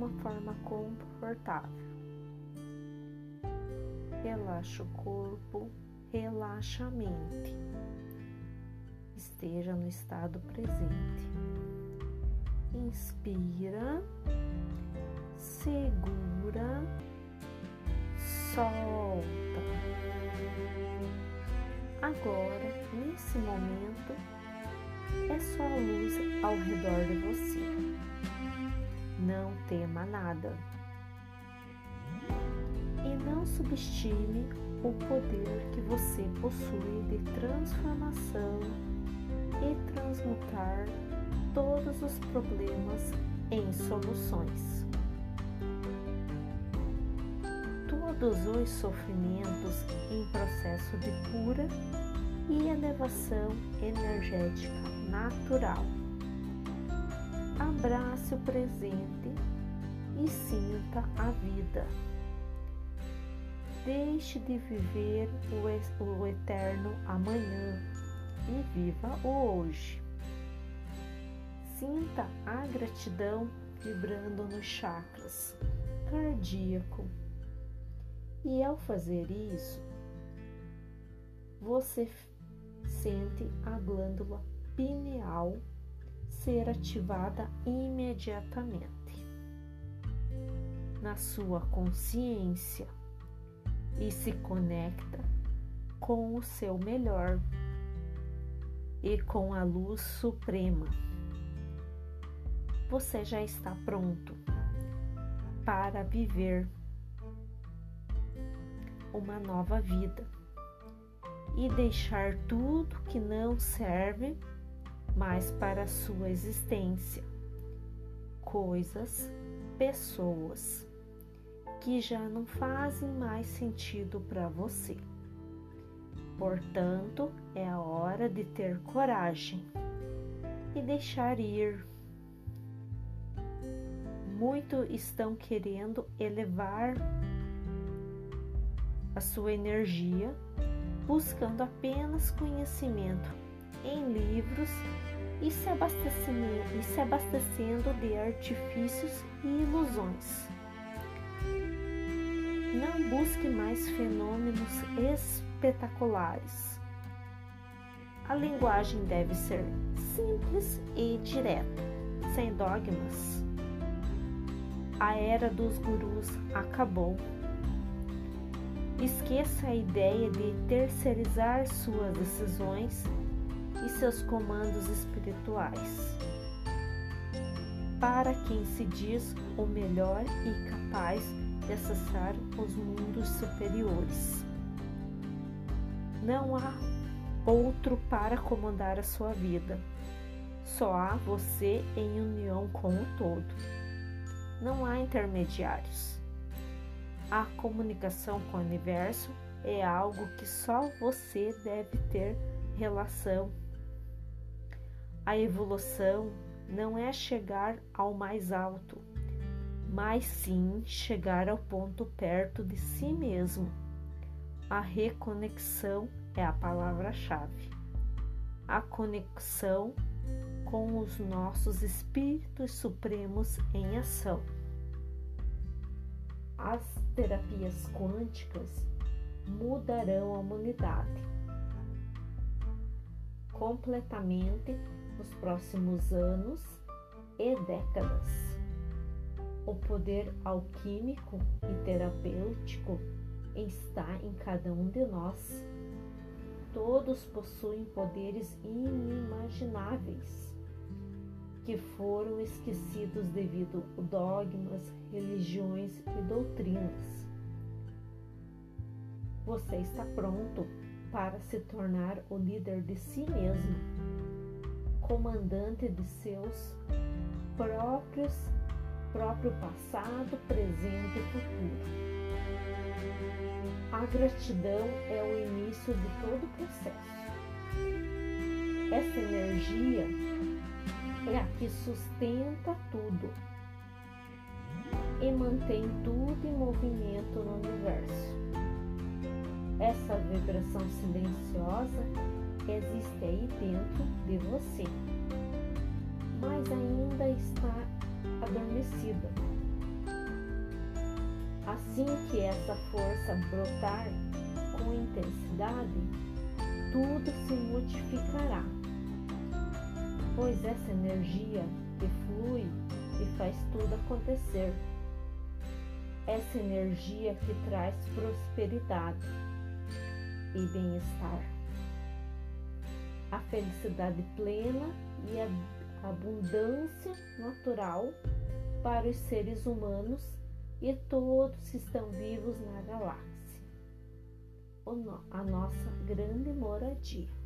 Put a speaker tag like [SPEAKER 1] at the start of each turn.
[SPEAKER 1] uma forma confortável. Relaxa o corpo, relaxa a mente. Esteja no estado presente. Inspira, segura, solta. Agora, nesse momento, é só a luz ao redor de você. Não tema nada. E não subestime o poder que você possui de transformação e transmutar todos os problemas em soluções. Todos os sofrimentos em processo de cura e elevação energética natural. Abrace o presente e sinta a vida. Deixe de viver o eterno amanhã e viva o hoje. Sinta a gratidão vibrando nos chakras cardíaco. E ao fazer isso, você sente a glândula pineal ser ativada imediatamente na sua consciência e se conecta com o seu melhor e com a luz suprema. Você já está pronto para viver uma nova vida e deixar tudo que não serve mais para a sua existência. Coisas, pessoas que já não fazem mais sentido para você. Portanto, é a hora de ter coragem e deixar ir. Muito estão querendo elevar a sua energia, buscando apenas conhecimento em livros e se, abastecendo, e se abastecendo de artifícios e ilusões. Não busque mais fenômenos espetaculares. A linguagem deve ser simples e direta, sem dogmas. A era dos gurus acabou. Esqueça a ideia de terceirizar suas decisões e seus comandos espirituais. Para quem se diz o melhor e capaz de acessar os mundos superiores. Não há outro para comandar a sua vida. Só há você em união com o todo. Não há intermediários. A comunicação com o universo é algo que só você deve ter relação a evolução não é chegar ao mais alto, mas sim chegar ao ponto perto de si mesmo. A reconexão é a palavra-chave. A conexão com os nossos espíritos supremos em ação. As terapias quânticas mudarão a humanidade completamente nos próximos anos e décadas. O poder alquímico e terapêutico está em cada um de nós. Todos possuem poderes inimagináveis que foram esquecidos devido a dogmas, religiões e doutrinas. Você está pronto para se tornar o líder de si mesmo comandante de seus próprios próprio passado, presente e futuro. A gratidão é o início de todo o processo. Essa energia é a que sustenta tudo e mantém tudo em movimento no universo. Essa vibração silenciosa existe aí dentro de você, mas ainda está adormecida. Assim que essa força brotar com intensidade, tudo se multiplicará, pois essa energia que flui e faz tudo acontecer, essa energia que traz prosperidade e bem-estar, a felicidade plena e a abundância natural para os seres humanos e todos que estão vivos na galáxia, a nossa grande moradia.